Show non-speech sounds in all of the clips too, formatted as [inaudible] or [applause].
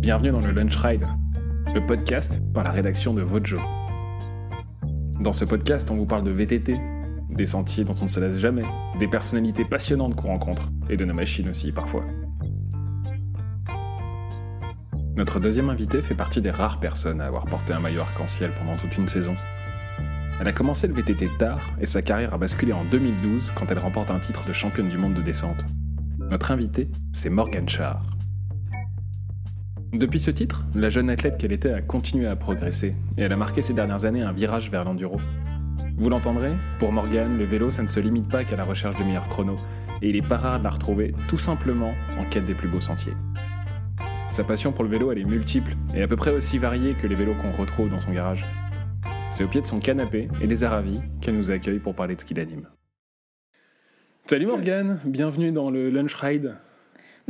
Bienvenue dans le Lunch Ride, le podcast par la rédaction de Vojo. Dans ce podcast, on vous parle de VTT, des sentiers dont on ne se laisse jamais, des personnalités passionnantes qu'on rencontre, et de nos machines aussi parfois. Notre deuxième invitée fait partie des rares personnes à avoir porté un maillot arc-en-ciel pendant toute une saison. Elle a commencé le VTT tard et sa carrière a basculé en 2012 quand elle remporte un titre de championne du monde de descente. Notre invitée, c'est Morgane Char. Depuis ce titre, la jeune athlète qu'elle était a continué à progresser et elle a marqué ces dernières années un virage vers l'enduro. Vous l'entendrez, pour Morgane, le vélo ça ne se limite pas qu'à la recherche de meilleurs chronos et il est pas rare de la retrouver tout simplement en quête des plus beaux sentiers. Sa passion pour le vélo, elle est multiple et à peu près aussi variée que les vélos qu'on retrouve dans son garage. C'est au pied de son canapé et des Aravis qu'elle nous accueille pour parler de ce qui l'anime. Salut Morgane, bienvenue dans le Lunch Ride.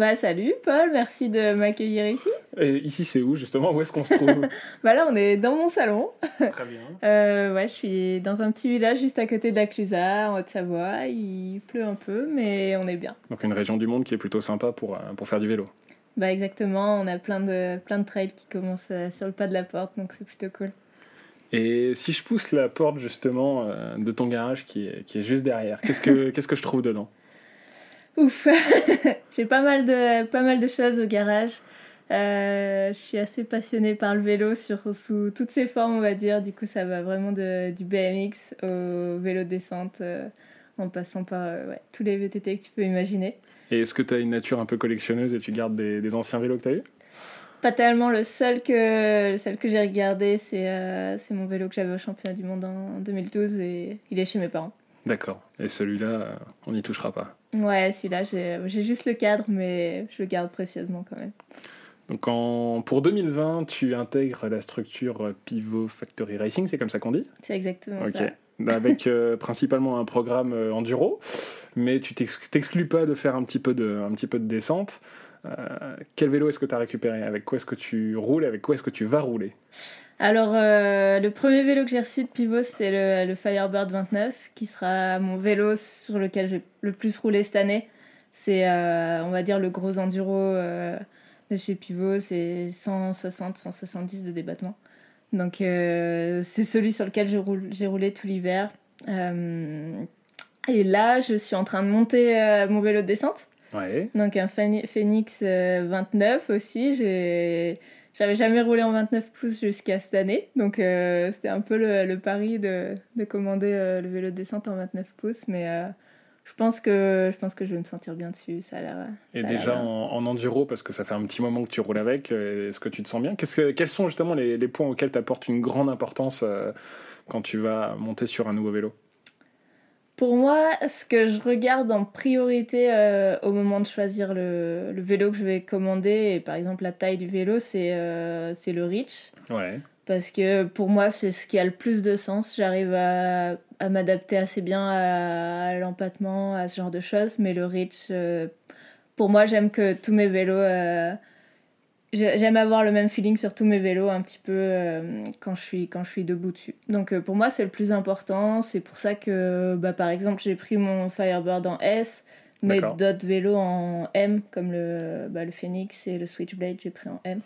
Bah salut Paul, merci de m'accueillir ici. Et ici c'est où justement? Où est-ce qu'on se trouve? [laughs] Bah là on est dans mon salon. [laughs] Très bien. Euh, ouais, je suis dans un petit village juste à côté de la Clusaz, en Haute-Savoie. Il pleut un peu, mais on est bien. Donc une région du monde qui est plutôt sympa pour, euh, pour faire du vélo. Bah exactement, on a plein de, plein de trails qui commencent euh, sur le pas de la porte, donc c'est plutôt cool. Et si je pousse la porte justement de ton garage qui est, qui est juste derrière, qu'est-ce que, [laughs] qu'est-ce que je trouve dedans? Ouf [laughs] J'ai pas mal de, pas mal de choses au garage. Euh, je suis assez passionnée par le vélo sur, sous toutes ses formes, on va dire. Du coup, ça va vraiment de, du BMX au vélo de descente, euh, en passant par euh, ouais, tous les VTT que tu peux imaginer. Et est-ce que tu as une nature un peu collectionneuse et tu gardes des, des anciens vélos que tu as eu? Pas tellement. Le seul que, le seul que j'ai regardé, c'est c'est mon vélo que j'avais au championnat du monde en 2012 et il est chez mes parents. D'accord. Et celui-là, euh, on n'y touchera pas. Ouais, celui-là, j'ai juste le cadre, mais je le garde précieusement quand même. Donc en, pour 2020, tu intègres la structure euh, Pivot Factory Racing, c'est comme ça qu'on dit? C'est exactement ça. Avec euh, [laughs] principalement un programme euh, enduro, mais tu t'ex- t'exclus pas de faire un petit peu de, un petit peu de descente. Euh, quel vélo est-ce que tu as récupéré? Avec quoi est-ce que tu roules? Avec quoi est-ce que tu vas rouler? Alors, euh, le premier vélo que j'ai reçu de Pivot, c'était le, le Firebird 29, qui sera mon vélo sur lequel je vais le plus rouler cette année. C'est, euh, on va dire, le gros enduro euh, de chez Pivot. C'est 160-170 de débattement. Donc, c'est celui sur lequel j'ai roulé tout l'hiver. Et là, je suis en train de monter mon vélo de descente. Ouais. Donc un Phoenix euh, 29 aussi. J'ai... J'avais jamais roulé en 29 pouces jusqu'à cette année. Donc euh, c'était un peu le, le pari de, de commander euh, le vélo de descente en 29 pouces. Mais euh, je, pense que, je pense que je vais me sentir bien dessus. Ça a l'air... Et déjà en, en enduro, parce que ça fait un petit moment que tu roules avec, est-ce que tu te sens bien? Que, Quels sont justement les, les points auxquels tu apportes une grande importance quand tu vas monter sur un nouveau vélo? Pour moi, ce que je regarde en priorité euh, au moment de choisir le, le vélo que je vais commander, et par exemple la taille du vélo, c'est, euh, le reach. Ouais. Parce que pour moi, c'est ce qui a le plus de sens. J'arrive à, à m'adapter assez bien à, à l'empattement, à ce genre de choses. Mais le reach, euh, pour moi, j'aime que tous mes vélos. J'ai- j'aime avoir le même feeling sur tous mes vélos un petit peu euh, quand, je suis, quand je suis debout dessus. Donc euh, pour moi, c'est le plus important. C'est pour ça que, bah, par exemple, j'ai pris mon Firebird en S. Mais d'autres vélos en M, comme le, bah, le Phoenix et le Switchblade, j'ai pris en M.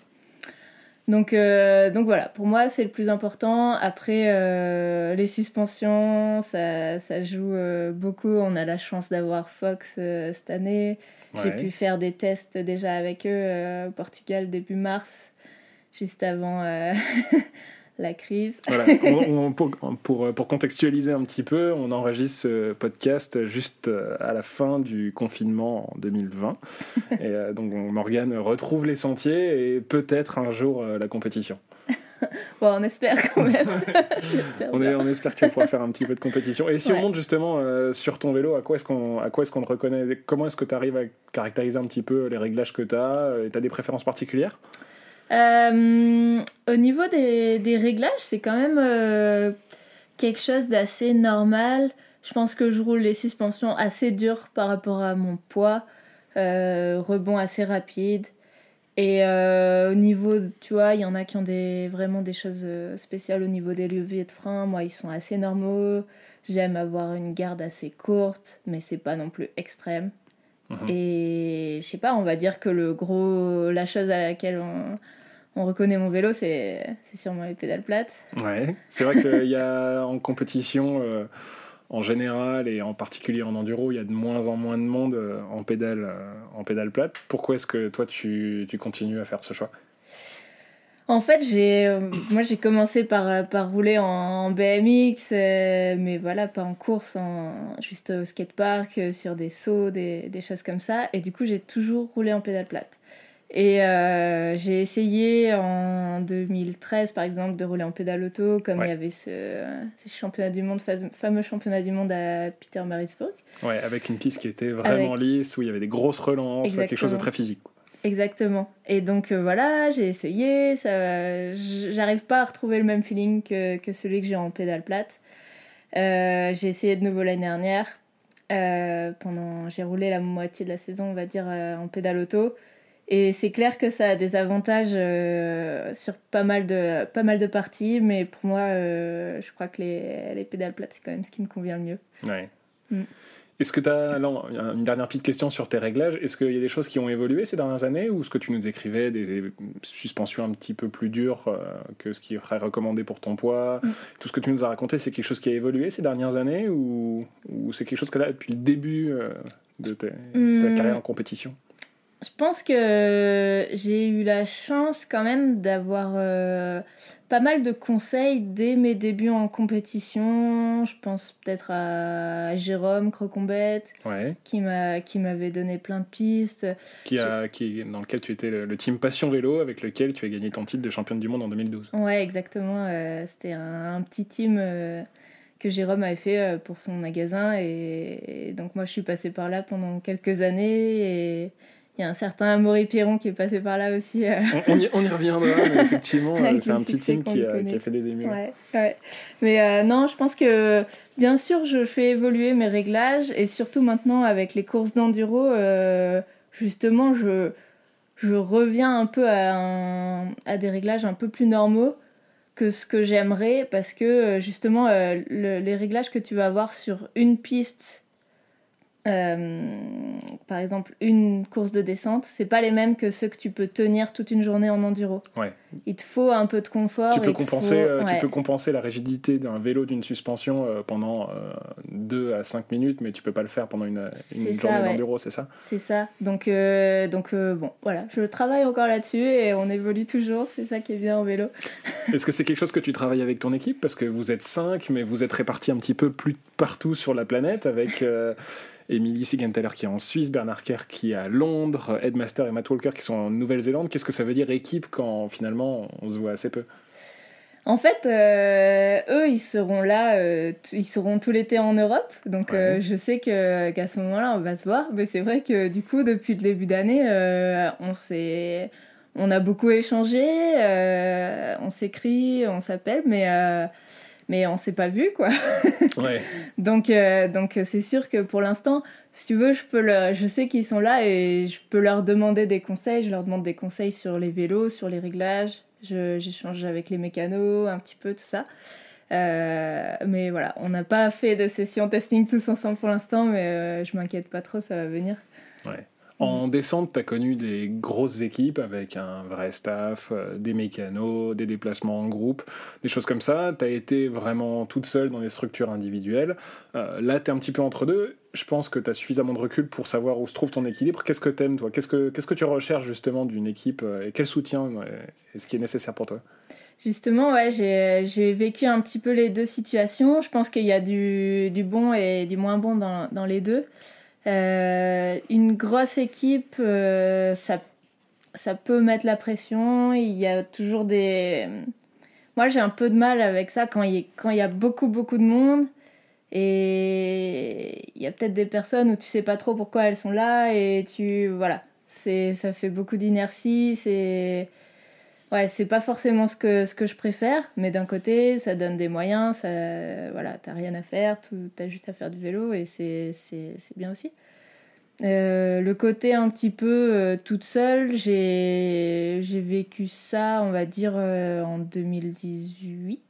Donc, euh, donc voilà, pour moi c'est le plus important. Après, euh, les suspensions, ça, ça joue euh, beaucoup. On a la chance d'avoir Fox euh, cette année. J'ai pu faire des tests déjà avec eux euh, au Portugal début mars, juste avant euh, [laughs] la crise. Voilà, [laughs] on- on- pour, pour, pour contextualiser un petit peu, on enregistre ce podcast juste euh, à la fin du confinement en 2020. [laughs] et euh, donc on- Morgane retrouve les sentiers et peut-être un jour euh, la compétition. [laughs] Bon, on espère quand même. On, est, espère que tu pouvoir faire un petit peu de compétition. Et si on monte justement euh, sur ton vélo, à quoi est-ce qu'on à quoi est-ce qu'on te reconnaît? Comment est-ce que tu arrives à caractériser un petit peu les réglages que tu as Tu as des préférences particulières? Euh, au niveau des, des réglages, c'est quand même euh, quelque chose d'assez normal. Je pense que je roule les suspensions assez dures par rapport à mon poids, euh, rebond assez rapide. Et au niveau, tu vois, il y en a qui ont des, vraiment des choses spéciales au niveau des leviers de frein. Moi, ils sont assez normaux. J'aime avoir une garde assez courte, mais c'est pas non plus extrême. Mhm. Et je sais pas, on va dire que le gros, la chose à laquelle on, on reconnaît mon vélo, c'est sûrement les pédales plates. Ouais, c'est vrai qu'il y a en compétition, euh, en général et en particulier en enduro, il y a de moins en moins de monde euh, en pédale, euh, en pédale plate. Pourquoi est-ce que toi tu, tu, continues à faire ce choix? En fait, j'ai, moi j'ai commencé par, par rouler en, BMX, mais voilà, pas en course, en, juste au skatepark, sur des sauts, des, des choses comme ça. Et du coup, j'ai toujours roulé en pédale plate. Et euh, j'ai essayé en 2013, par exemple, de rouler en pédale auto, comme il y avait ce, championnat du monde, fameux championnat du monde à Peter Marisburg. Ouais, avec une piste qui était vraiment lisse, où il y avait des grosses relances, quelque chose de très physique. Exactement. Et donc euh, voilà, j'ai essayé, ça, j'arrive pas à retrouver le même feeling que, que celui que j'ai en pédale plate. Euh, j'ai essayé de nouveau l'année dernière. pendant, j'ai roulé la moitié de la saison, on va dire, en pédale auto. Et c'est clair que ça a des avantages euh, sur pas mal, de, pas mal de parties, mais pour moi, euh, je crois que les, les pédales plates, c'est quand même ce qui me convient le mieux. Ouais. Mm. Est-ce que tu as. Alors, une dernière petite question sur tes réglages. Est-ce qu'il y a des choses qui ont évolué ces dernières années ou ce que tu nous décrivais, des suspensions un petit peu plus dures euh, que ce qui serait recommandé pour ton poids? Mm. Tout ce que tu nous as raconté, c'est quelque chose qui a évolué ces dernières années ou, ou c'est quelque chose que là, depuis le début de, ta mm. carrière en compétition? Je pense que j'ai eu la chance quand même d'avoir euh, pas mal de conseils dès mes débuts en compétition. Je pense peut-être à Jérôme Crocombette, qui m'a qui m'avait donné plein de pistes. Qui a qui dans lequel tu étais le, team Passion Vélo avec lequel tu as gagné ton titre de championne du monde en 2012. Ouais, exactement. Euh, c'était un, petit team. Euh, que Jérôme avait fait pour son magasin et, et, donc moi je suis passée par là pendant quelques années et, il y a un certain Maury Piron qui est passé par là aussi. Euh. On, y, reviendra, mais [laughs] effectivement, euh, c'est un petit team qui a, qui a, fait des émules. Ouais, Mais euh, non, je pense que bien sûr, je fais évoluer mes réglages et surtout maintenant avec les courses d'enduro, justement, je, je reviens un peu à, à des réglages un peu plus normaux que ce que j'aimerais parce que justement, les réglages que tu vas avoir sur une piste euh, par exemple, une course de descente, c'est pas les mêmes que ceux que tu peux tenir toute une journée en enduro. Ouais. Il te faut un peu de confort. Tu peux, compenser, euh, tu peux compenser la rigidité d'un vélo d'une suspension euh, pendant 2 à 5 minutes, mais tu peux pas le faire pendant une, une journée d'enduro, c'est ça? C'est ça. Donc, donc bon, voilà, je travaille encore là-dessus et on évolue toujours, c'est ça qui est bien en vélo. [laughs] Est-ce que c'est quelque chose que tu travailles avec ton équipe? Parce que vous êtes 5, mais vous êtes répartis un petit peu plus partout sur la planète avec. Émilie Sigenthaler qui est en Suisse, Bernard Kerr qui est à Londres, Ed Master et Matt Walker qui sont en Nouvelle-Zélande. Qu'est-ce que ça veut dire équipe quand finalement on se voit assez peu? En fait, euh, eux, ils seront là, euh, ils seront tout l'été en Europe. Donc, euh, je sais que, qu'à ce moment-là, on va se voir. Mais c'est vrai que, du coup, depuis le début d'année, on s'est, on a beaucoup échangé, on s'écrit, on s'appelle, mais mais on s'est pas vu quoi. [laughs] ouais. donc euh, donc c'est sûr que pour l'instant, si tu veux, je peux je sais qu'ils sont là et je peux leur demander des conseils. Je leur demande des conseils sur les vélos, sur les réglages. J'échange avec les mécanos, un petit peu tout ça. Euh, mais voilà, on n'a pas fait de session testing tous ensemble pour l'instant, mais euh, je m'inquiète pas trop, ça va venir. Ouais. En descente, tu as connu des grosses équipes avec un vrai staff, euh, des mécanos, des déplacements en groupe, des choses comme ça. Tu as été vraiment toute seule dans les structures individuelles. Euh, là, tu es un petit peu entre deux. Je pense que tu as suffisamment de recul pour savoir où se trouve ton équilibre. Qu'est-ce que tu aimes, toi? Qu'est-ce que, que tu recherches justement d'une équipe euh, et quel soutien est-ce qui est nécessaire pour toi? Justement, ouais, j'ai, vécu un petit peu les deux situations. Je pense qu'il y a du, du bon et du moins bon dans, dans les deux. Euh, une grosse équipe, euh, ça, ça peut mettre la pression. Il y a toujours des. Moi, j'ai un peu de mal avec ça quand il, y, quand il y a beaucoup, beaucoup de monde. Et il y a peut-être des personnes où tu sais pas trop pourquoi elles sont là. Et tu. Voilà. Ça fait beaucoup d'inertie. C'est ouais, c'est pas forcément ce que, ce que je préfère, mais d'un côté, ça donne des moyens, ça, voilà, t'as rien à faire, t'as juste à faire du vélo et c'est bien aussi. Euh, le côté un petit peu euh, toute seule, j'ai vécu ça, on va dire, euh, en 2018.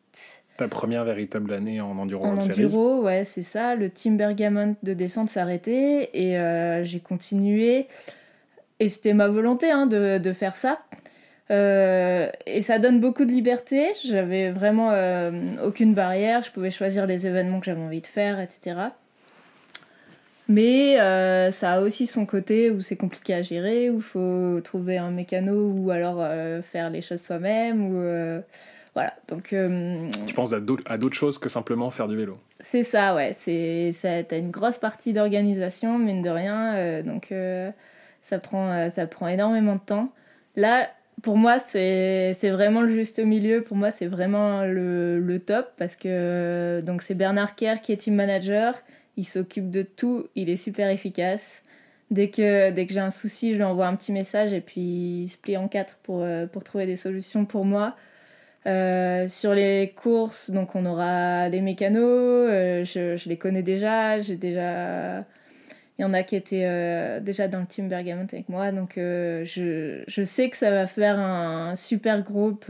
Ta première véritable année en enduro en enduro, ouais, c'est ça. Le team Bergamont de descente arrêté et j'ai continué. Et c'était ma volonté hein, de, de, faire ça. Euh, et ça donne beaucoup de liberté. J'avais vraiment euh, aucune barrière. Je pouvais choisir les événements que j'avais envie de faire, etc. Mais euh, ça a aussi son côté où c'est compliqué à gérer, où il faut trouver un mécano ou alors faire les choses soi-même. Ou, voilà. Donc, tu penses à d'autres choses que simplement faire du vélo C'est ça, ouais. Tu as une grosse partie d'organisation, mine de rien. donc ça, prend, ça prend énormément de temps. Là, pour moi, c'est vraiment le juste milieu. Pour moi, c'est vraiment le, le, top parce que c'est Bernard Kerr qui est team manager il s'occupe de tout, il est super efficace. Dès que, dès que j'ai un souci, je lui envoie un petit message et puis il se plie en quatre pour, euh, pour trouver des solutions pour moi. Euh, sur les courses, donc on aura des mécanos, euh, je, je, les connais déjà, j'ai déjà... Il y en a qui étaient déjà dans le team Bergamont avec moi, donc je, je, sais que ça va faire un super groupe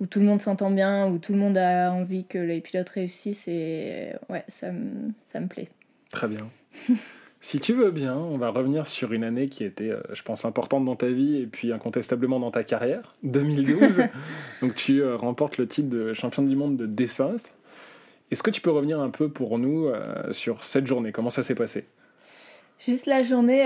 où tout le monde s'entend bien, où tout le monde a envie que les pilotes réussissent et ouais, ça me, ça me plaît. Très bien. [laughs] si tu veux bien, on va revenir sur une année qui était, euh, je pense, importante dans ta vie et puis incontestablement dans ta carrière, 2012. [laughs] Donc tu euh, remportes le titre de champion du monde de dessin. Est-ce que tu peux revenir un peu pour nous euh, sur cette journée? Comment ça s'est passé? Juste la journée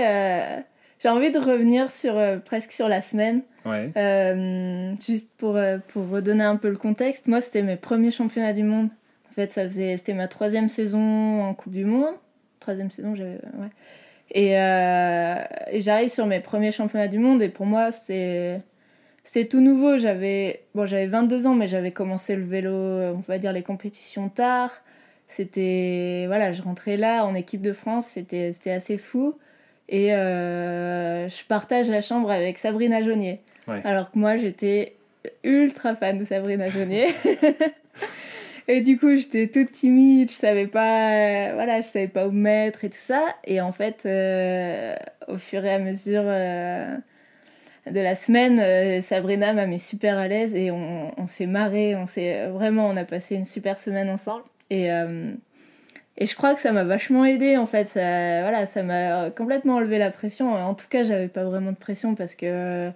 j'ai envie de revenir sur euh, presque sur la semaine. Ouais. Euh, juste pour, euh, pour redonner un peu le contexte. Moi, c'était mes premiers championnats du monde. En fait, ça faisait, c'était ma troisième saison en Coupe du Monde. Troisième saison, j'avais, ouais. Et, et j'arrive sur mes premiers championnats du monde et pour moi, c'est c'était tout nouveau. J'avais bon, j'avais 22 ans, mais j'avais commencé le vélo, on va dire les compétitions tard. C'était voilà, je rentrais là en équipe de France, c'était c'était assez fou. Et euh, je partage la chambre avec Sabrina Jaunier. Alors que moi, j'étais ultra fan de Sabrina Jaunier. [laughs] et du coup, j'étais toute timide, je savais pas, voilà, je savais pas où me mettre et tout ça. Et en fait, euh, au fur et à mesure euh, de la semaine, Sabrina m'a mis super à l'aise et on, on s'est marré, on s'est vraiment, on a passé une super semaine ensemble. Et et je crois que ça m'a vachement aidé en fait. Ça, voilà, ça m'a complètement enlevé la pression. En tout cas, j'avais pas vraiment de pression parce que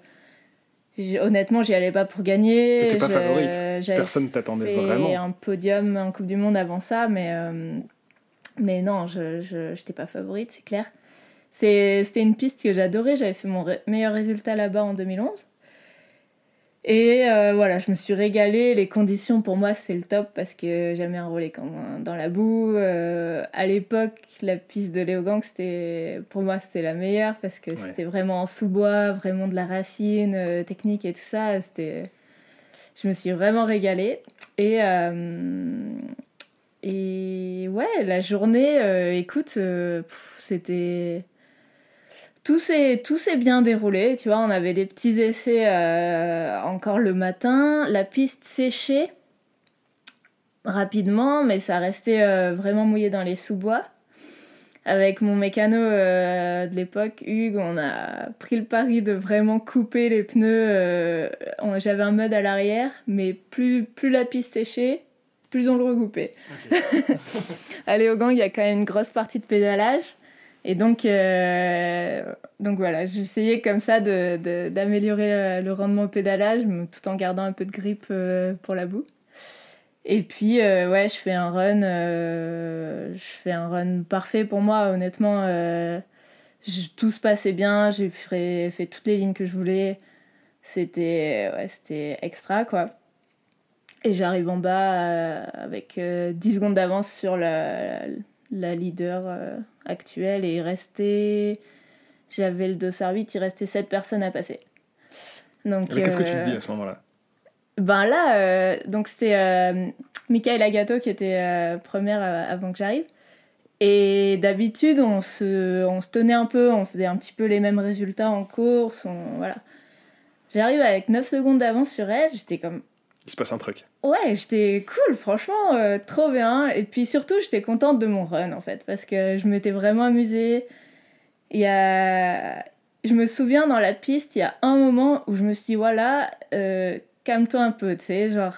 honnêtement, j'y allais pas pour gagner. T'étais pas favorite. Personne t'attendait vraiment. un podium en Coupe du Monde avant ça, mais, euh, mais non, je n'étais pas favorite, c'est clair. C'était une piste que j'adorais. J'avais fait mon meilleur résultat là-bas en 2011. Et euh, voilà, je me suis régalée. Les conditions pour moi, c'est le top parce que jamais enrôlé dans la boue. Euh, à l'époque, la piste de Léogang, c'était pour moi, c'était la meilleure parce que c'était vraiment en sous-bois, vraiment de la racine, euh, technique et tout ça. C'était, je me suis vraiment régalée. Et et ouais, la journée, écoute, c'était tout s'est tout s'est bien déroulé tu vois on avait des petits essais euh, encore le matin la piste séchait rapidement mais ça restait euh, vraiment mouillé dans les sous-bois. Avec mon mécano euh, de l'époque Hugues on a pris le pari de vraiment couper les pneus j'avais un mode à l'arrière mais plus plus la piste séchait plus on le recoupait [laughs] Allez au gang il y a quand même une grosse partie de pédalage et donc, euh, donc voilà, j'essayais comme ça d'améliorer le, rendement au pédalage tout en gardant un peu de grippe euh, pour la boue. Et puis, euh, ouais, je fais un run, je fais un run parfait pour moi, honnêtement. tout se passait bien, j'ai fait, fait, toutes les lignes que je voulais. C'était ouais, extra, quoi. Et j'arrive en bas avec 10 secondes d'avance sur la leader actuelle et il restait. J'avais le dossard 8, il restait 7 personnes à passer. Donc, qu'est-ce que tu te dis à ce moment-là? Ben là, euh, donc c'était euh, Michael Agato qui était euh, première avant que j'arrive. Et d'habitude, on se, on se tenait un peu, on faisait un petit peu les mêmes résultats en course. On, voilà. J'arrive avec 9 secondes d'avance sur elle, j'étais comme il se passe un truc. Ouais, j'étais cool, franchement, euh, trop bien. Et puis surtout, j'étais contente de mon run en fait, parce que je m'étais vraiment amusée. Il y a... Je me souviens dans la piste, il y a un moment où je me suis dit, voilà, euh, calme-toi un peu, tu sais, genre.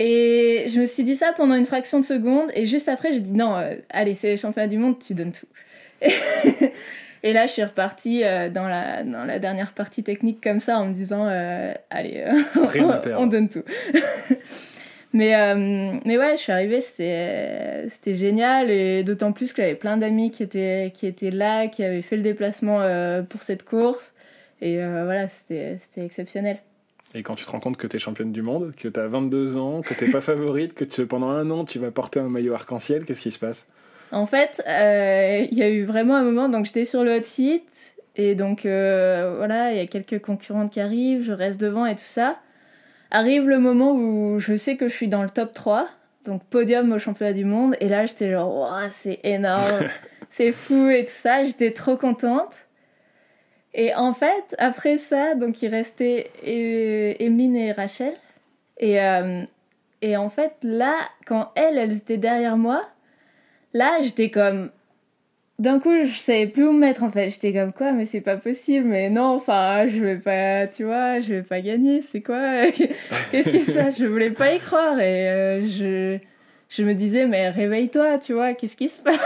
Et je me suis dit ça pendant une fraction de seconde, et juste après, j'ai dit non, euh, allez, c'est les championnats du monde, tu donnes tout. [laughs] et là, je suis repartie euh, dans, la, dans la dernière partie technique comme ça, en me disant, euh, allez, [laughs] on, donne tout. [laughs] mais, mais ouais, je suis arrivée, c'était génial, et d'autant plus que j'avais plein d'amis qui étaient, qui étaient là, qui avaient fait le déplacement pour cette course. Et voilà, c'était exceptionnel. Et quand tu te rends compte que tu es championne du monde, que tu as 22 ans, que tu pas [laughs] favorite, que pendant un an tu vas porter un maillot arc-en-ciel, qu'est-ce qui se passe? En fait, euh, il y a eu vraiment un moment, donc j'étais sur le hot seat, et donc euh, voilà, il y a quelques concurrentes qui arrivent, je reste devant et tout ça. Arrive le moment où je sais que je suis dans le top 3, donc podium au championnat du monde, et là j'étais genre, c'est énorme, [laughs] c'est fou et tout ça, j'étais trop contente. Et en fait, après ça, donc il restait Emeline et Rachel. Et, euh, et en fait, là, quand elles, elles étaient derrière moi, là, j'étais comme. D'un coup, je savais plus où me mettre en fait. J'étais comme quoi, mais c'est pas possible, mais non, enfin, je vais pas, tu vois, je vais pas gagner, c'est quoi? [laughs] Qu'est-ce qui se passe? Je voulais pas y croire et euh, je, je me disais, mais réveille-toi, tu vois, qu'est-ce qui se [laughs] passe?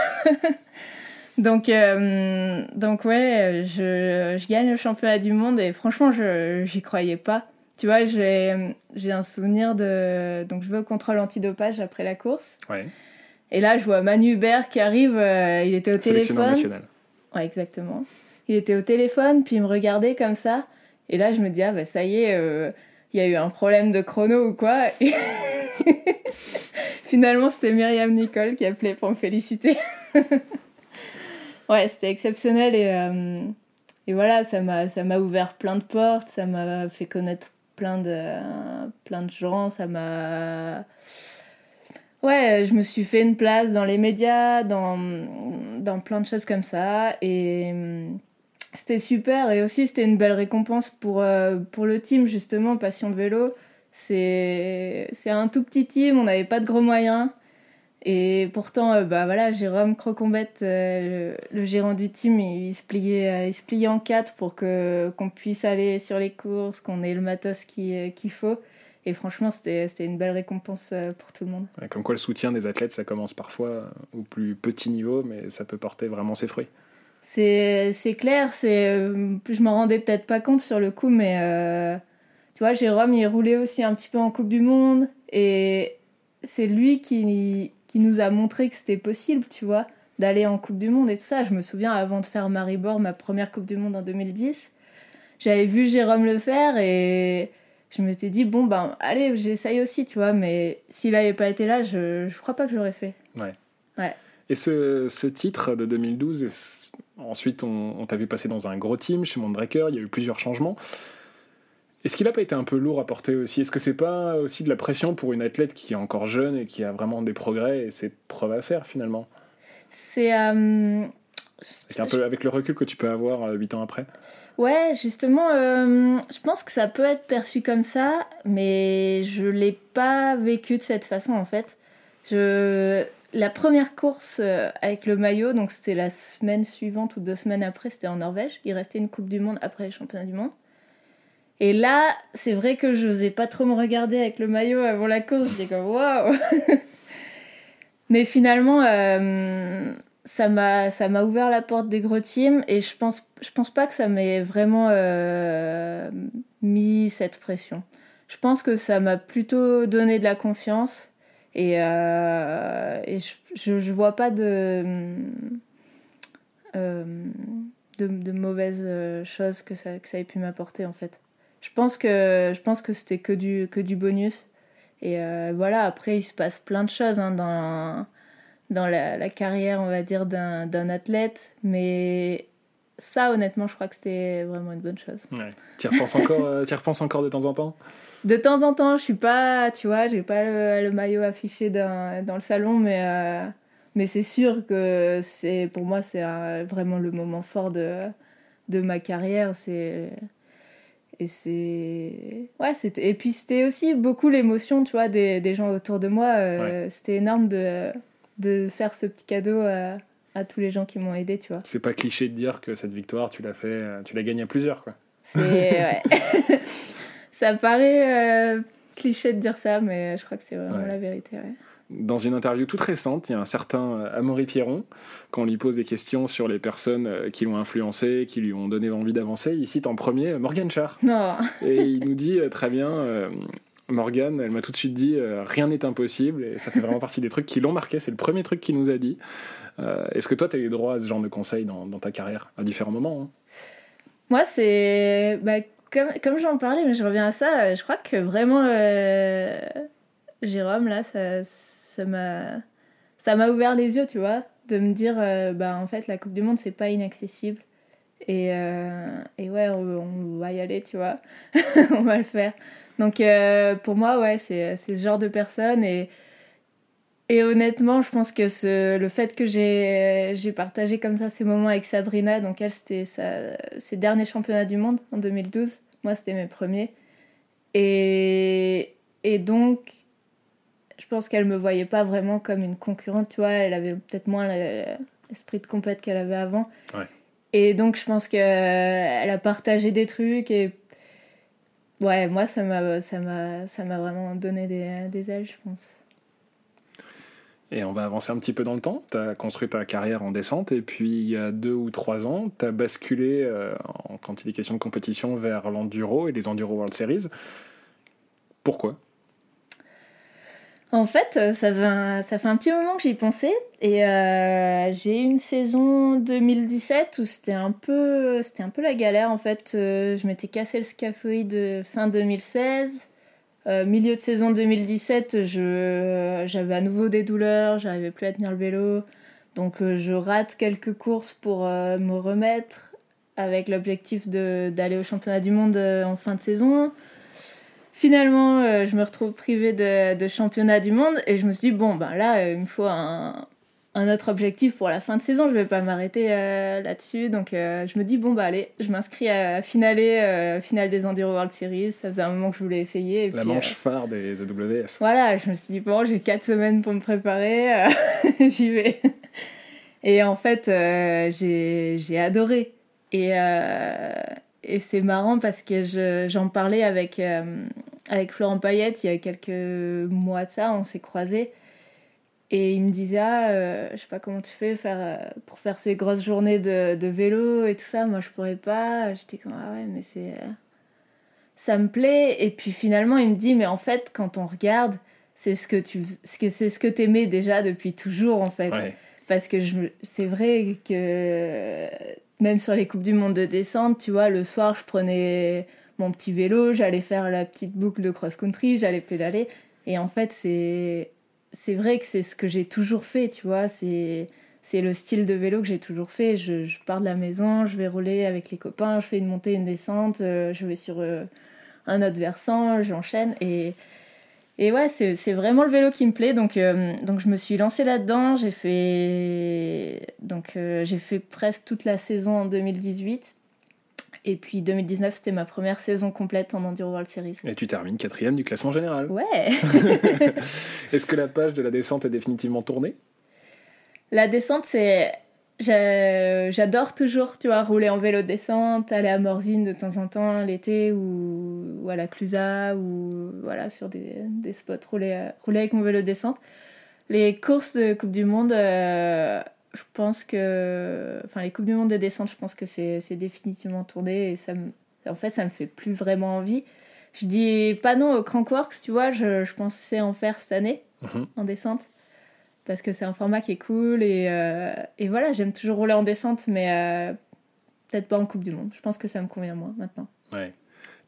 Donc, euh, donc ouais, je, je, gagne le championnat du monde et franchement, je j'y croyais pas. Tu vois, j'ai un souvenir de. Donc, je vais au contrôle antidopage après la course. Et là, je vois Manu Hubert qui arrive, euh, il était au téléphone. national. Ouais, exactement. Il était au téléphone, puis il me regardait comme ça. Et là, je me dis, ah bah ça y est, euh, il y a eu un problème de chrono ou quoi. Et [laughs] Finalement, c'était Myriam Nicole qui appelait pour me féliciter. [laughs] ouais, c'était exceptionnel et, euh, et voilà, ça m'a, ça m'a ouvert plein de portes, ça m'a fait connaître plein de, plein de gens, ça m'a. Ouais, je me suis fait une place dans les médias, dans, dans plein de choses comme ça. Et c'était super. Et aussi, c'était une belle récompense pour, euh, pour le team, justement, Passion de vélo. C'est un tout petit team, on n'avait pas de gros moyens. Et pourtant, euh, bah voilà, Jérôme Crocombette, euh, le, gérant du team, il se pliait, euh, il se pliait en quatre pour que qu'on puisse aller sur les courses, qu'on ait le matos qu'il faut. Et franchement, c'était une belle récompense pour tout le monde. comme quoi, le soutien des athlètes, ça commence parfois au plus petit niveau, mais ça peut porter vraiment ses fruits. C'est clair, je m'en rendais peut-être pas compte sur le coup, mais tu vois, Jérôme, il roulait aussi un petit peu en Coupe du Monde. Et c'est lui qui, qui nous a montré que c'était possible, tu vois, d'aller en Coupe du Monde et tout ça. Je me souviens, avant de faire Maribor, ma première Coupe du Monde en 2010, j'avais vu Jérôme le faire et je me suis dit, bon, ben, allez, j'essaye aussi, tu vois, mais s'il n'avait pas été là, je, je crois pas que je l'aurais fait. Ouais. Ouais. Et ce, ce, titre de 2012, ensuite on, on t'a vu passer dans un gros team chez Mondraker, il y a eu plusieurs changements. Est-ce qu'il n'a pas été un peu lourd à porter aussi? Est-ce que c'est pas aussi de la pression pour une athlète qui est encore jeune et qui a vraiment des progrès et ses preuves à faire finalement? C'est. Euh, un peu avec le recul que tu peux avoir euh, huit ans après Ouais, justement, euh, je pense que ça peut être perçu comme ça, mais je l'ai pas vécu de cette façon en fait. Je... La première course avec le maillot, donc c'était la semaine suivante ou deux semaines après, c'était en Norvège. Il restait une Coupe du Monde après les Championnats du Monde. Et là, c'est vrai que je n'osais pas trop me regarder avec le maillot avant la course. J'étais comme waouh [laughs] Mais finalement, euh, ça m'a ça m'a ouvert la porte des gros teams et je pense je pense pas que ça m'ait vraiment euh, mis cette pression. Je pense que ça m'a plutôt donné de la confiance et, euh, et je, je, vois pas de, de, de mauvaises choses que ça que ça ait pu m'apporter en fait je pense que je pense que c'était que du que du bonus et euh, voilà après il se passe plein de choses hein, dans dans la, carrière on va dire d'un athlète mais ça honnêtement je crois que c'était vraiment une bonne chose ouais. tu repenses encore euh, y repenses encore de temps en temps? De temps en temps je suis pas tu vois j'ai pas le, maillot affiché dans, dans le salon mais euh, mais c'est sûr que c'est pour moi c'est vraiment le moment fort de de ma carrière c'est et c'est. Ouais, c'était. Et puis c'était aussi beaucoup l'émotion, tu vois, des, des, gens autour de moi. Euh, c'était énorme de, de faire ce petit cadeau à, à tous les gens qui m'ont aidé, tu vois. C'est pas cliché de dire que cette victoire, tu l'as fait, tu l'as gagnée à plusieurs, quoi. C'est. ouais. [laughs] Ça paraît. Euh, cliché de dire ça, mais je crois que c'est vraiment la vérité. Dans une interview toute récente, il y a un certain Amaury Pierron, quand on lui pose des questions sur les personnes qui l'ont influencé, qui lui ont donné envie d'avancer, il cite en premier Morgan Char. Non. Et il nous dit très bien, Morgane, elle m'a tout de suite dit euh, rien n'est impossible et ça fait vraiment partie des trucs qui l'ont marqué. C'est le premier truc qu'il nous a dit. Euh, est-ce que toi, tu as eu droit à ce genre de conseils dans, ta carrière à différents moments hein? Moi, c'est. Bah, comme, j'en parlais, mais je reviens à ça, euh, je crois que vraiment, Jérôme, là, ça m'a ça m'a ouvert les yeux, tu vois, de me dire, bah, en fait, la Coupe du Monde, c'est pas inaccessible. Et, et ouais, on, va y aller, tu vois. [laughs] on va le faire. Donc euh, pour moi, ouais, c'est ce genre de personne. Et, et honnêtement, je pense que ce, le fait que j'ai partagé comme ça ces moments avec Sabrina, donc elle, c'était ses derniers championnats du monde en 2012. Moi, c'était mes premiers. Et, et donc, je pense qu'elle me voyait pas vraiment comme une concurrente, tu vois. Elle avait peut-être moins l'esprit de compète qu'elle avait avant. Et donc, je pense qu'elle a partagé des trucs et ouais, moi, ça m'a, ça m'a, ça m'a vraiment donné des, ailes, je pense. Et on va avancer un petit peu dans le temps. Tu as construit ta carrière en descente et puis il y a deux ou trois ans, tu as basculé, euh, quand il est question de compétition, vers l'enduro et les Enduro World Series. Pourquoi? En fait, euh, ça fait un, ça un petit moment que j'y pensais et euh, j'ai eu une saison 2017 où c'était un peu, un peu la galère en fait. Euh, je m'étais cassé le scaphoïde fin 2016. milieu de saison 2017, je, j'avais à nouveau des douleurs, j'arrivais plus à tenir le vélo. Donc je rate quelques courses pour me remettre avec l'objectif d'aller au championnat du monde en fin de saison. Finalement, euh, je me retrouve privée de, championnat du monde et je me suis dit, bon, ben là, euh, il me faut un, autre objectif pour la fin de saison, je vais pas m'arrêter euh, là-dessus. Donc je me dis, bon, bah allez, je m'inscris à finale, finale des Enduro World Series. Ça faisait un moment que je voulais essayer. la manche phare des AWS. Voilà, je me suis dit, bon, j'ai 4 semaines pour me préparer, [laughs] j'y vais. Et en fait, j'ai adoré. Et, et c'est marrant parce que j'en parlais avec, euh, avec Florent Payette il y a quelques mois de ça, on s'est croisés. Et il me disait, ah, euh, je sais pas comment tu fais faire, euh, pour faire ces grosses journées de, de, vélo et tout ça. Moi, je pourrais pas. J'étais comme, ah ouais, mais c'est. ça me plaît. Et puis finalement, il me dit, mais en fait, quand on regarde, c'est ce que tu c'est ce que t'aimais déjà depuis toujours, en fait. Parce que c'est vrai que même sur les Coupes du Monde de descente, tu vois, le soir, je prenais mon petit vélo, j'allais faire la petite boucle de cross-country, j'allais pédaler. Et en fait, c'est, c'est vrai que c'est ce que j'ai toujours fait, tu vois. C'est, c'est le style de vélo que j'ai toujours fait. Je, pars de la maison, je vais rouler avec les copains, je fais une montée, une descente, euh, je vais sur euh, un autre versant, j'enchaîne. Et, et ouais, c'est vraiment le vélo qui me plaît. Donc, euh, donc je me suis lancée là-dedans. J'ai fait, donc, euh, j'ai fait presque toute la saison en 2018. Et puis 2019, c'était ma première saison complète en Enduro World Series. Et tu termines quatrième du classement général. Ouais [laughs] [laughs] Est-ce que la page de la descente est définitivement tournée? La descente, c'est J'adore toujours, tu vois, rouler en vélo descente, aller à Morzine de temps en temps l'été ou, à la Clusa ou voilà, sur des, des spots, rouler, rouler avec mon vélo descente. Les courses de Coupe du Monde, euh, je pense que. Enfin, les Coupes du Monde de descente, je pense que c'est définitivement tourné et ça en fait, ça me fait plus vraiment envie. Je dis pas non au Crankworks, tu vois, je, je pensais en faire cette année mhm. en descente parce que c'est un format qui est cool et, euh, et voilà, j'aime toujours rouler en descente, mais euh, peut-être pas en Coupe du Monde. Je pense que ça me convient moins maintenant. Ouais.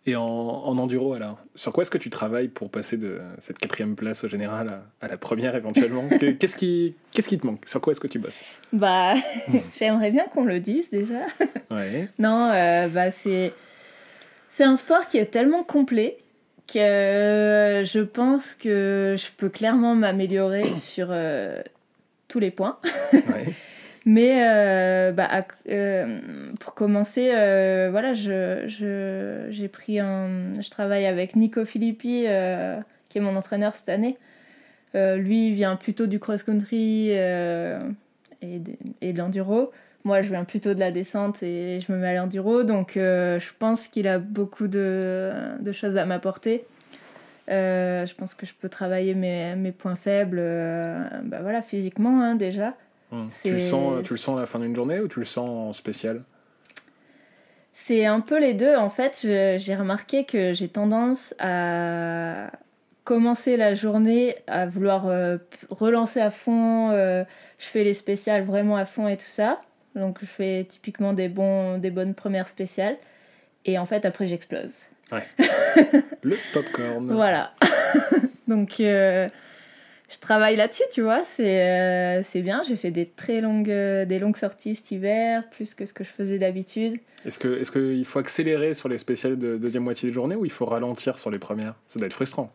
Et en, en enduro, alors, sur quoi est-ce que tu travailles pour passer de cette quatrième place au général à, la première éventuellement? [laughs] Qu'est-ce qui, qu'est-ce qui te manque? Sur quoi est-ce que tu bosses? Bah, [laughs] j'aimerais bien qu'on le dise déjà. Ouais. [laughs] non, euh, bah c'est c'est un sport qui est tellement complet que je pense que je peux clairement m'améliorer [coughs] sur euh, tous les points. [laughs] Mais euh, bah, euh, pour commencer, voilà, je, je, j'ai pris un, je travaille avec Nico Filippi, qui est mon entraîneur cette année. lui, il vient plutôt du cross-country et, et de l'enduro. Moi, je viens plutôt de la descente et je me mets à l'enduro, donc euh, je pense qu'il a beaucoup de, de choses à m'apporter. je pense que je peux travailler mes, mes points faibles bah voilà, physiquement hein, déjà. Hum. Tu, le sens, tu le sens à la fin d'une journée ou tu le sens en spécial? C'est un peu les deux. En fait, j'ai remarqué que j'ai tendance à commencer la journée à vouloir relancer à fond. je fais les spéciales vraiment à fond et tout ça. Donc je fais typiquement des, bons, des bonnes premières spéciales. Et en fait, après, j'explose. Ouais. [laughs] le popcorn. Voilà. [laughs] Donc euh, je travaille là-dessus, tu vois. C'est euh, c'est bien. J'ai fait des très longues, euh, des longues sorties cet hiver, plus que ce que je faisais d'habitude. Est-ce qu'il est qu'il faut accélérer sur les spéciales de deuxième moitié de journée ou il faut ralentir sur les premières? Ça doit être frustrant.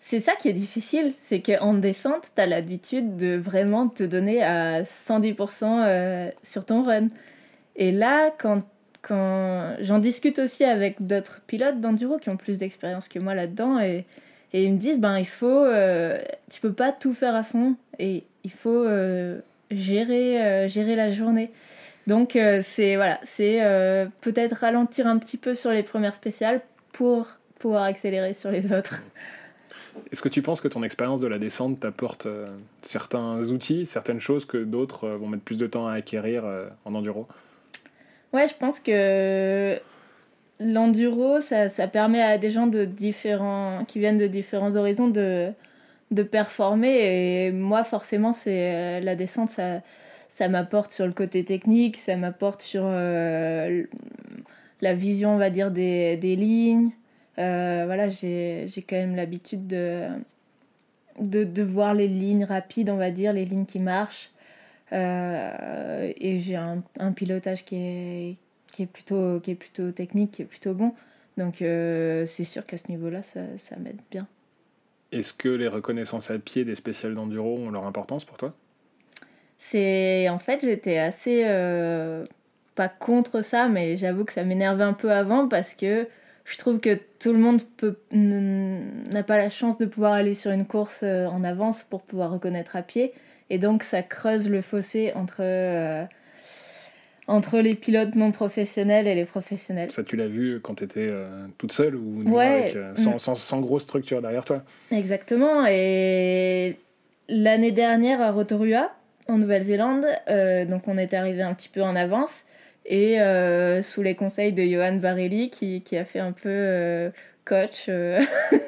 C'est ça qui est difficile, c'est qu'en descente, tu as l'habitude de vraiment te donner à 110% euh, sur ton run. Et là, quand, quand j'en discute aussi avec d'autres pilotes d'enduro qui ont plus d'expérience que moi là-dedans, et, et, ils me disent, ben il faut, euh, tu peux pas tout faire à fond, et il faut euh, gérer, gérer la journée. Donc c'est voilà, c'est peut-être ralentir un petit peu sur les premières spéciales pour pouvoir accélérer sur les autres. Est-ce que tu penses que ton expérience de la descente t'apporte euh, certains outils, certaines choses que d'autres euh, vont mettre plus de temps à acquérir euh, en enduro? Ouais, je pense que l'enduro, ça, ça, permet à des gens de différents, qui viennent de différents horizons de, de performer. Et moi, forcément, c'est la descente, ça, ça m'apporte sur le côté technique, ça m'apporte sur la vision, on va dire, des, des lignes. Euh, voilà, j'ai quand même l'habitude de, de, voir les lignes rapides, on va dire, les lignes qui marchent. Euh, et j'ai un, pilotage qui est, qui, est plutôt, qui est plutôt technique, qui est plutôt bon. Donc euh, c'est sûr qu'à ce niveau-là, ça, ça m'aide bien. Est-ce que les reconnaissances à pied des spéciales d'enduro ont leur importance pour toi? C'est en fait j'étais assez pas contre ça, mais j'avoue que ça m'énervait un peu avant parce que je trouve que tout le monde n'a pas la chance de pouvoir aller sur une course euh, en avance pour pouvoir reconnaître à pied. Et donc ça creuse le fossé entre, euh, entre les pilotes non professionnels et les professionnels. Ça, tu l'as vu quand tu étais euh, toute seule ou avec, sans, mm. sans, sans, grosse structure derrière toi? Exactement. Et l'année dernière à Rotorua, en Nouvelle-Zélande, donc on est arrivé un petit peu en avance et euh, sous les conseils de Johan Barelli qui, qui a fait un peu euh, coach euh,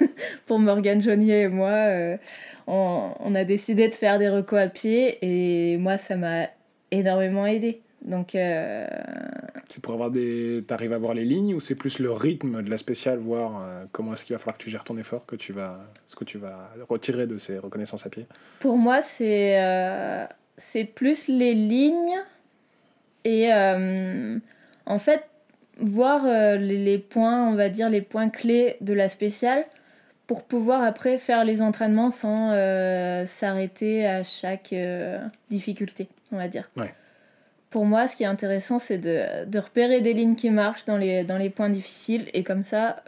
[laughs] pour Morgan Jonnier et moi. On, on, a décidé de faire des recos à pied et moi ça m'a énormément aidé. Donc c'est pour avoir des t'arrives à voir les lignes ou c'est plus le rythme de la spéciale voir comment est-ce qu'il va falloir que tu gères ton effort que tu vas ce que tu vas retirer de ces reconnaissances à pied? Pour moi c'est c'est plus les lignes et euh, en fait, voir euh, les, points, on va dire, les points clés de la spéciale pour pouvoir après faire les entraînements sans euh, s'arrêter à chaque difficulté, on va dire. Pour moi, ce qui est intéressant, c'est de, de, repérer des lignes qui marchent dans les, dans les points difficiles. Et comme ça,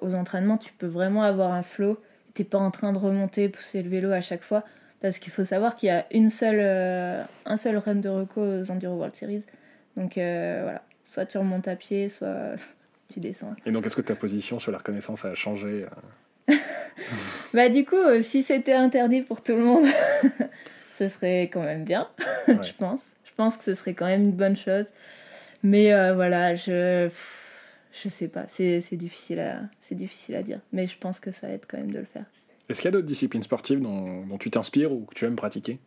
aux entraînements, tu peux vraiment avoir un flow. Tu n'es pas en train de remonter, pousser le vélo à chaque fois. Parce qu'il faut savoir qu'il y a une seule, euh, un seul run de reco aux Enduro World Series. Donc euh, voilà, soit tu remontes à pied, soit [laughs] tu descends. Et donc est-ce que ta position sur la reconnaissance a changé euh [laughs] Bah du coup, si c'était interdit pour tout le monde, [laughs] ce serait quand même bien, je pense. Je pense que ce serait quand même une bonne chose. Mais voilà, je... Je sais pas, c'est difficile, à, difficile à dire. Mais je pense que ça aide quand même de le faire. Est-ce qu'il y a d'autres disciplines sportives dont, tu t'inspires ou que tu aimes pratiquer?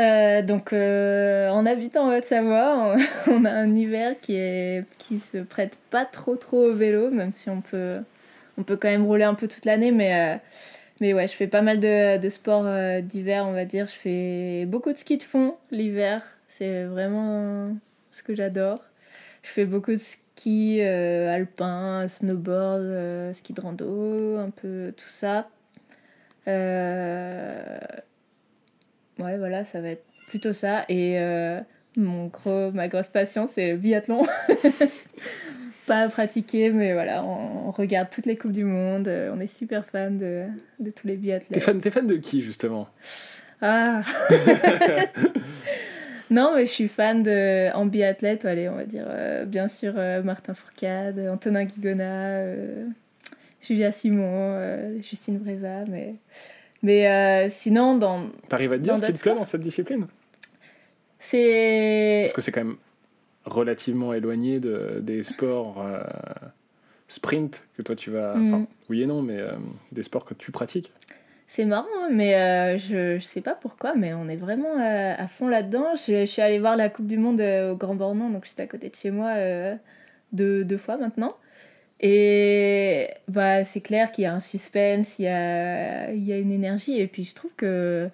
Euh, donc, euh, en habitant en Haute-Savoie, [laughs] on, a un hiver qui, est, qui se prête pas trop trop au vélo, même si on peut, on peut quand même rouler un peu toute l'année. Mais, euh, mais ouais, je fais pas mal de, de sports d'hiver, on va dire. Je fais beaucoup de ski de fond l'hiver. C'est vraiment ce que j'adore. Je fais beaucoup de ski euh, alpin, snowboard, euh, ski de rando, un peu tout ça. Euh, ouais, voilà, ça va être plutôt ça. Et mon gros, ma grosse passion, c'est le biathlon. [laughs] Pas à pratiquer, mais voilà, on, regarde toutes les Coupes du Monde. On est super fan de, de tous les biathlètes. T'es fan, fan de qui, justement? Ah [laughs] Non, mais je suis fan de en biathlète, allez, on va dire euh, bien sûr euh, Martin Fourcade, Antonin Guigona. Euh, Julia Simon, Justine Breza, mais. Mais sinon, dans. T'arrives à te dire ce qui te plaît dans cette discipline? C'est. Parce que c'est quand même relativement éloigné de, des sports sprint que toi tu vas. Mm. oui et non, mais des sports que tu pratiques. C'est marrant, hein, mais euh, je, je sais pas pourquoi, mais on est vraiment euh, à, fond là-dedans. Je, suis allée voir la Coupe du Monde euh, au Grand Bornand, donc juste à côté de chez moi, deux, deux, fois maintenant. Et bah, c'est clair qu'il y a un suspense, il y a, il y a une énergie, et puis je trouve que.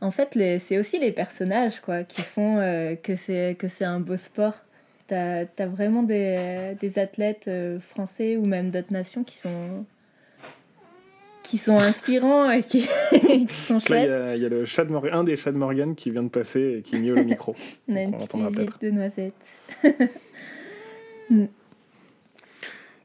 En fait, c'est aussi les personnages quoi, qui font que c'est un beau sport. T'as as vraiment des, des athlètes français ou même d'autres nations qui sont qui sont inspirants et qui, [laughs] sont chouettes. Il y, a le chat de un des chats de Morgan qui vient de passer et qui miaule le micro. [laughs] On a une petite visite de noisettes. [laughs] Mm.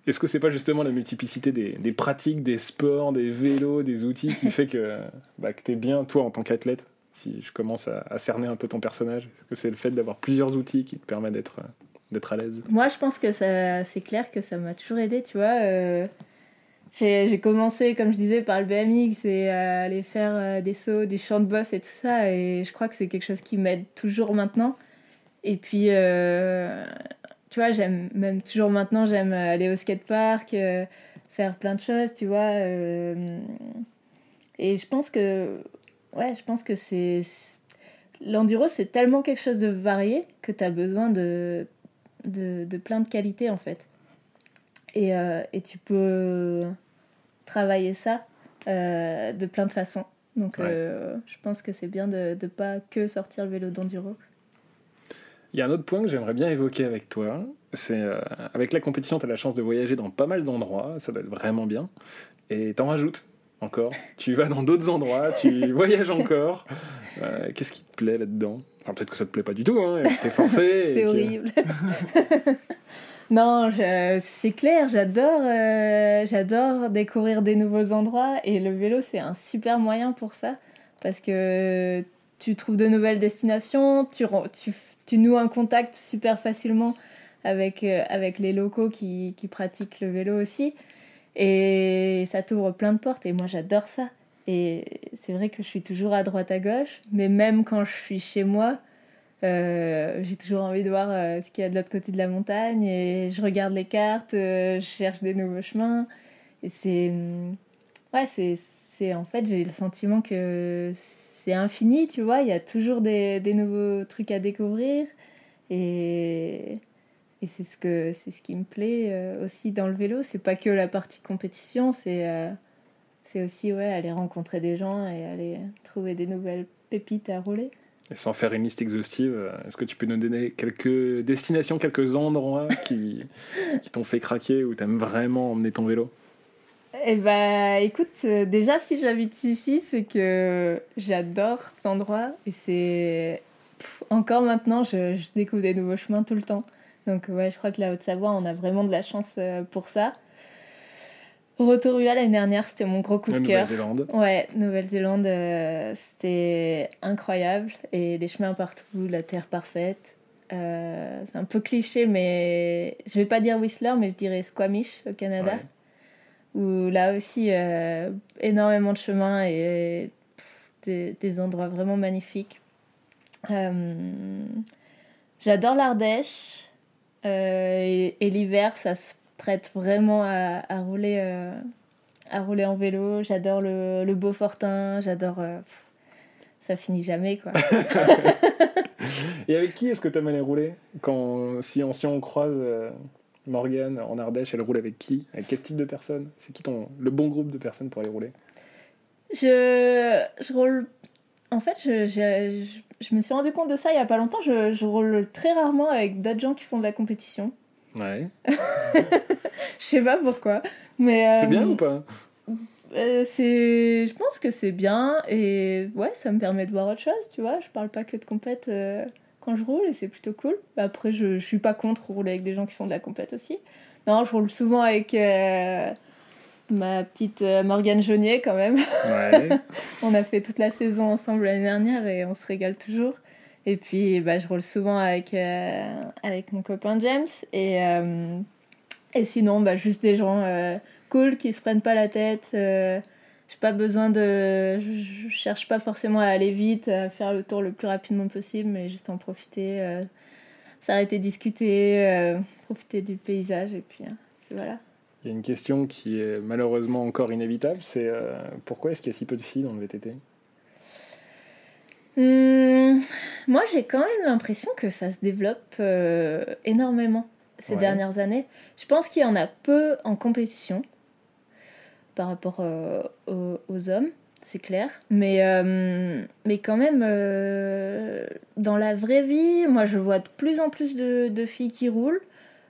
Est-ce que c'est pas justement la multiplicité des, des, pratiques, des sports, des vélos, des outils qui fait que, bah, que tu es bien, toi, en tant qu'athlète Si je commence à, cerner un peu ton personnage, est-ce que c'est le fait d'avoir plusieurs outils qui te permet d'être d'être à l'aise? Moi, je pense que c'est clair que ça m'a toujours aidé, tu vois. Euh, j'ai commencé, comme je disais, par le BMX et euh, aller faire euh, des sauts, du champ de boss et tout ça. Et je crois que c'est quelque chose qui m'aide toujours maintenant. Et puis, euh, tu vois, j'aime même toujours maintenant, j'aime aller au skatepark, faire plein de choses, tu vois. et je pense que, ouais, je pense que c'est. L'enduro, c'est tellement quelque chose de varié que tu as besoin de, de, plein de qualités, en fait. Et, et tu peux travailler ça euh, de plein de façons. Donc euh, je pense que c'est bien de ne pas que sortir le vélo d'enduro. Il y a un autre point que j'aimerais bien évoquer avec toi. C'est euh, avec la compétition, tu as la chance de voyager dans pas mal d'endroits. Ça doit être vraiment bien. Et t'en rajoutes encore. tu vas dans d'autres endroits, tu [laughs] voyages encore. Qu'est-ce qui te plaît là-dedans? Enfin, Peut-être que ça te plaît pas du tout, hein, t'es forcé. c'est horrible. [laughs] Non, c'est clair, j'adore euh, j'adore découvrir des nouveaux endroits et le vélo c'est un super moyen pour ça parce que tu trouves de nouvelles destinations, tu, noues un contact super facilement avec, euh, avec les locaux qui, qui pratiquent le vélo aussi et ça t'ouvre plein de portes et moi j'adore ça. Et c'est vrai que je suis toujours à droite à gauche, mais même quand je suis chez moi, euh, j'ai toujours envie de voir euh, ce qu'il y a de l'autre côté de la montagne et je regarde les cartes, euh, je cherche des nouveaux chemins. Et c'est. Ouais, c'est. En fait, j'ai le sentiment que c'est infini, tu vois. Il y a toujours des, des nouveaux trucs à découvrir. Et. Et c'est ce, que, ce qui me plaît aussi dans le vélo. C'est pas que la partie compétition, c'est, c'est aussi ouais, aller rencontrer des gens et aller trouver des nouvelles pépites à rouler. Et sans faire une liste exhaustive, euh, est-ce que tu peux nous donner quelques destinations, quelques endroits [laughs] qui, t'ont fait craquer ou t'aimes vraiment emmener ton vélo? Eh bah écoute, euh, déjà si j'habite ici, c'est que j'adore cet endroit et c'est... encore maintenant, je, je, découvre des nouveaux chemins tout le temps. Donc ouais, je crois que la Haute-Savoie, on a vraiment de la chance euh, pour ça. Rotorua l'année dernière, c'était mon gros coup de cœur. Nouvelle-Zélande. Ouais, Nouvelle-Zélande, euh, c'était incroyable. Et des chemins partout, la terre parfaite. Euh, c'est un peu cliché, mais je vais pas dire Whistler, mais je dirais Squamish au Canada. Où là aussi, euh, énormément de chemins et des, endroits vraiment magnifiques. J'adore l'Ardèche. et, et l'hiver, ça se prête vraiment à, à rouler, euh, à rouler en vélo. J'adore le, le Beaufortin, j'adore. Euh, ça finit jamais, quoi. [laughs] Et avec qui est-ce que tu aimes aller rouler? Quand, si, on, si on croise euh, Morgane en Ardèche, elle roule avec qui? Avec quel type de personnes C'est qui ton, le bon groupe de personnes pour aller rouler? Je, je roule. En fait, je, je, je, me suis rendu compte de ça il y a pas longtemps. Je, je roule très rarement avec d'autres gens qui font de la compétition. Ouais. [laughs] Je sais pas pourquoi. Mais, c'est bien euh, ou pas? euh, c'est je pense que c'est bien et ouais ça me permet de voir autre chose tu vois je parle pas que de compète euh, quand je roule et c'est plutôt cool après je, je suis pas contre rouler avec des gens qui font de la compète aussi non je roule souvent avec ma petite Morgane Jaunier quand même ouais. [laughs] on a fait toute la saison ensemble l'année dernière et on se régale toujours et puis bah, je roule souvent avec avec mon copain James et et sinon, bah, juste des gens euh, cool, qui se prennent pas la tête. j'ai pas besoin de. Je, cherche pas forcément à aller vite, à faire le tour le plus rapidement possible, mais juste en profiter, s'arrêter, discuter, profiter du paysage, et puis voilà. Il y a une question qui est malheureusement encore inévitable, c'est pourquoi est-ce qu'il y a si peu de filles dans le VTT Hmm, moi, j'ai quand même l'impression que ça se développe euh, énormément ces dernières années. Je pense qu'il y en a peu en compétition par rapport euh, aux, hommes, c'est clair. Mais, euh, mais quand même, dans la vraie vie, moi, je vois de plus en plus de, de filles qui roulent.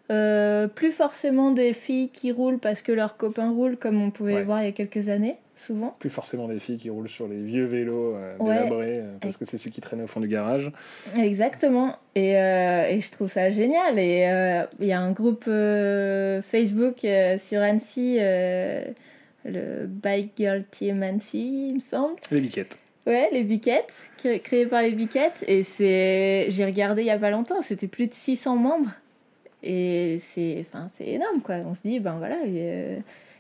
plus forcément des filles qui roulent parce que leurs copains roulent, comme on pouvait voir il y a quelques années souvent. Plus forcément des filles qui roulent sur les vieux vélos euh, délabrés, euh, parce que c'est celui qui traîne au fond du garage. Exactement. Et, euh, et je trouve ça génial. Et il y a un groupe Facebook sur Annecy, le Bike Girl Team Annecy, il me semble. Les biquettes. Ouais, les biquettes, créées par les biquettes. Et c'est, j'ai regardé il y a pas longtemps, c'était plus de 600 membres. Et c'est, enfin, c'est énorme, quoi. On se dit, ben voilà,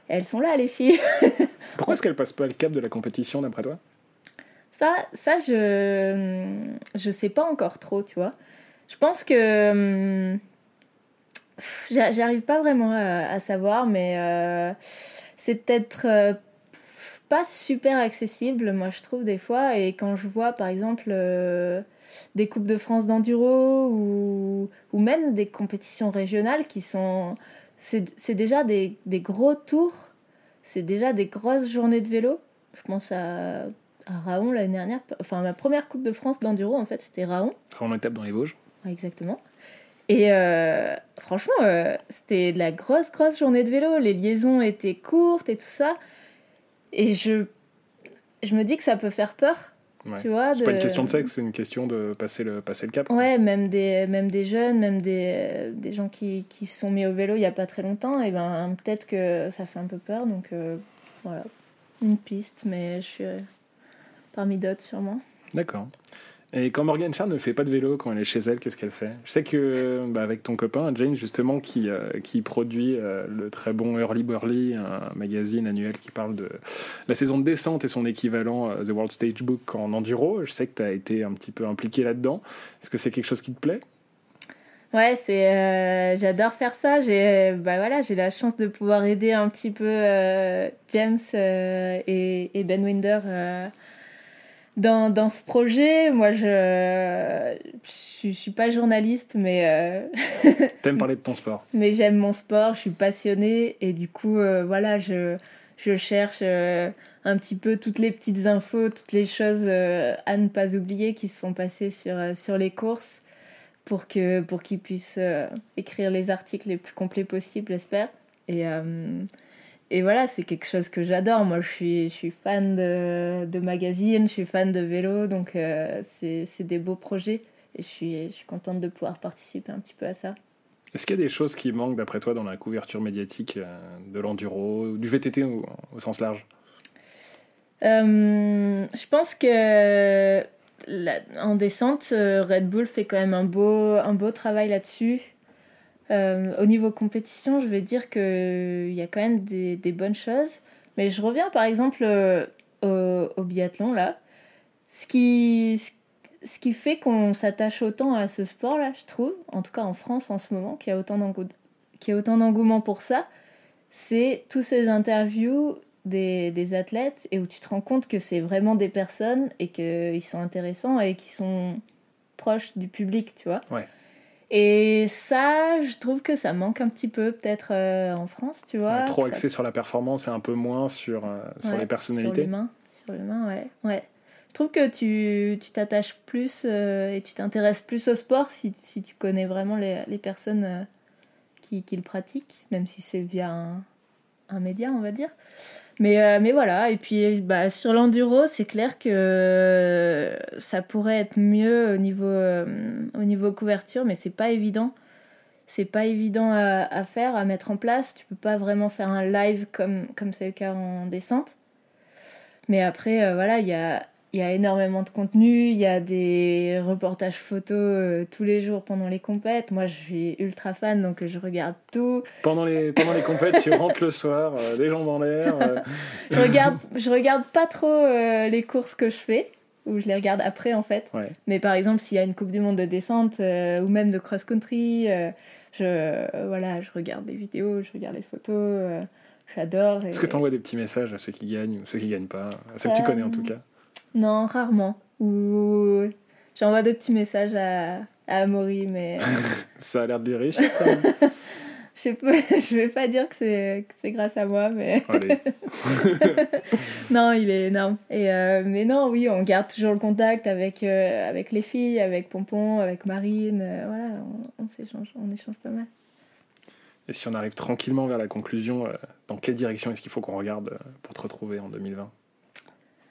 elles sont là, les filles. [laughs] Pourquoi est-ce qu'elles passent pas le cap de la compétition, d'après toi? Ça, ça je je sais pas encore trop, tu vois. Je pense que hum, j'arrive pas vraiment à, savoir, mais euh, c'est peut-être euh, pas super accessible, moi je trouve des fois. Et quand je vois, par exemple. Euh, des Coupes de France d'enduro ou, ou même des compétitions régionales qui sont c'est déjà des, des, gros tours, c'est déjà des grosses journées de vélo. Je pense à, à Raon l'année dernière. Enfin, ma première Coupe de France d'enduro, en fait, c'était Raon. Raon étape dans les Vosges. exactement. Et euh, franchement, euh, c'était de la grosse, grosse journée de vélo. Les liaisons étaient courtes et tout ça. Et je, je me dis que ça peut faire peur tu vois, c'est pas une question de sexe, c'est une question de passer le, passer le cap. Ouais, même des, même des jeunes, même des, des gens qui, qui se sont mis au vélo il y a pas très longtemps, et ben peut-être que ça fait un peu peur. Donc euh, voilà, une piste, mais je suis parmi d'autres sûrement. D'accord. Et quand Morgan Charles ne fait pas de vélo quand elle est chez elle, qu'est-ce qu'elle fait? Je sais que bah, avec ton copain James justement qui, euh, qui produit euh, le très bon Early Burly, un magazine annuel qui parle de la saison de descente et son équivalent euh, The World Stage Book en enduro. Je sais que tu as été un petit peu impliqué là-dedans. Est-ce que c'est quelque chose qui te plaît? Ouais, c'est j'adore faire ça. J'ai bah voilà, j'ai la chance de pouvoir aider un petit peu James et, et, Ben Winder dans, dans ce projet, moi, je, je, suis pas journaliste, mais. Euh... [laughs] T'aimes parler de ton sport. Mais j'aime mon sport, je suis passionnée et du coup, euh, voilà, je, je cherche euh, un petit peu toutes les petites infos, toutes les choses euh, à ne pas oublier qui se sont passées sur, sur les courses pour que pour qu'ils puissent écrire les articles les plus complets possibles, j'espère. Et et voilà, c'est quelque chose que j'adore. Moi, je suis, je suis fan de, de magazines, je suis fan de vélo, donc euh, c'est des beaux projets. Et je suis, je suis contente de pouvoir participer un petit peu à ça. Est-ce qu'il y a des choses qui manquent, d'après toi, dans la couverture médiatique euh, de l'enduro, du VTT au, au sens large? Euh, Je pense que en descente, Red Bull fait quand même un beau, un beau travail là-dessus. Euh, au niveau compétition, je vais dire qu'il y a quand même des, bonnes choses. Mais je reviens par exemple euh, au, biathlon là. Ce qui, ce qui fait qu'on s'attache autant à ce sport là, je trouve, en tout cas en France en ce moment, qui a autant d'engouement pour ça, c'est tous ces interviews des, des, athlètes et où tu te rends compte que c'est vraiment des personnes et qu'ils sont intéressants et qui sont proches du public, tu vois. Ouais. Et ça, je trouve que ça manque un petit peu peut-être euh, en France, tu vois. trop axé sur la performance et un peu moins sur, euh, sur les personnalités. Sur l'humain, sur l'humain, ouais. ouais. Je trouve que tu t'attaches plus euh, et tu t'intéresses plus au sport si, si, tu connais vraiment les, les personnes qui, qui, le pratiquent, même si c'est via un, un, média, on va dire. Mais, euh, mais voilà, et puis bah, sur l'enduro, c'est clair que ça pourrait être mieux au niveau, euh, au niveau couverture, mais c'est pas évident. C'est pas évident à, à, faire, à mettre en place. Tu peux pas vraiment faire un live comme comme c'est le cas en descente. Mais après, euh, voilà, il y a, il y a énormément de contenu, il y a des reportages photos euh, tous les jours pendant les compètes. Moi, je suis ultra fan, donc je regarde tout. Pendant les, pendant les compètes, tu rentres le soir, euh, les jambes en l'air. euh, [laughs] Je regarde, je regarde pas trop les courses que je fais, ou je les regarde après en fait. ouais. Mais par exemple, s'il y a une Coupe du Monde de descente ou même de cross-country, je, voilà, je regarde des vidéos, je regarde les photos, j'adore. et- Est-ce que tu envoies des petits messages à ceux qui gagnent ou ceux qui gagnent pas À ceux que tu connais en tout cas? Non, rarement. Ou j'envoie des petits messages à, à Amaury, mais [laughs] Ça a l'air de lui réussir quand même. [laughs] je sais pas, je vais pas dire que c'est que c'est grâce à moi, mais [laughs] Allez. non, il est énorme. Et euh, mais non, oui, on garde toujours le contact avec euh, avec les filles, avec Pompon, avec Marine, euh, voilà, on, on s'échange, on échange pas mal. Et si on arrive tranquillement vers la conclusion, euh, dans quelle direction est-ce qu'il faut qu'on regarde euh, pour te retrouver en 2020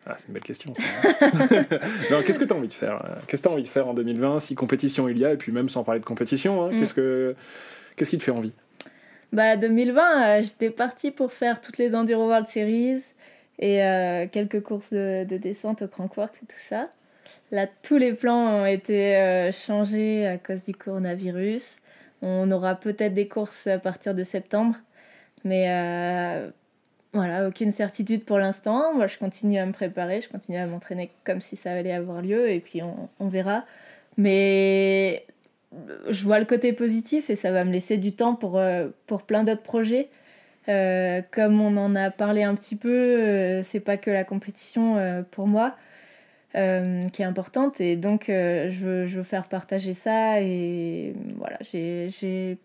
Ah, c'est une belle question. ça. hein. [laughs] Qu'est-ce que tu as envie de faire euh, Qu'est-ce que tu as envie de faire en 2020 si compétition il y a Et puis même sans parler de compétition, hein, Mm. qu'est-ce que qu'est-ce qui te fait envie? Bah 2020, euh, j'étais partie pour faire toutes les Enduro World Series et euh, quelques courses de, de descente au Crankworks et tout ça. Là, tous les plans ont été euh, changés à cause du coronavirus. On aura peut-être des courses à partir de septembre, mais voilà, aucune certitude pour l'instant. Moi, je continue à me préparer, je continue à m'entraîner comme si ça allait avoir lieu et puis on, on verra. Mais je vois le côté positif et ça va me laisser du temps pour, euh, pour plein d'autres projets. Euh, comme on en a parlé un petit peu, euh, c'est pas que la compétition euh, pour moi euh, qui est importante et donc euh, je, veux, je veux faire partager ça et voilà, j'ai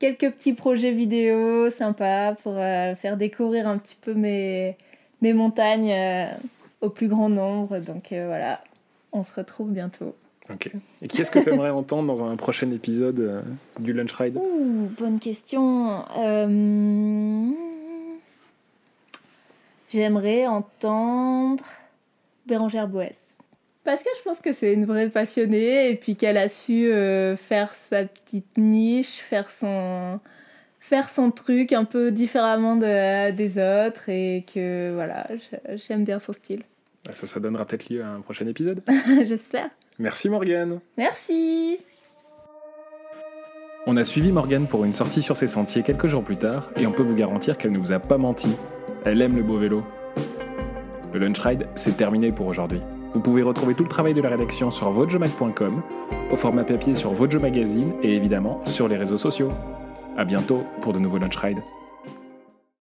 quelques petits projets vidéo sympas pour euh, faire découvrir un petit peu mes, mes montagnes euh, au plus grand nombre. Donc euh, voilà, on se retrouve bientôt. Ok. Et qui est-ce que tu aimerais entendre dans un prochain épisode du Lunch Ride? Ouh, bonne question. J'aimerais entendre Bérangère Boès. Parce que je pense que c'est une vraie passionnée et puis qu'elle a su euh, faire sa petite niche, faire son, faire son truc un peu différemment de- des autres et que voilà, j'aime bien son style. Ça, ça donnera peut-être lieu à un prochain épisode. [laughs] J'espère. Merci Morgane Merci. On a suivi Morgane pour une sortie sur ses sentiers quelques jours plus tard et on peut vous garantir qu'elle ne vous a pas menti. Elle aime le beau vélo. Le Lunch Ride, c'est terminé pour aujourd'hui. Vous pouvez retrouver tout le travail de la rédaction sur votejomag.com, au format papier sur Vojo Magazine et évidemment sur les réseaux sociaux. A bientôt pour de nouveaux Lunch Rides.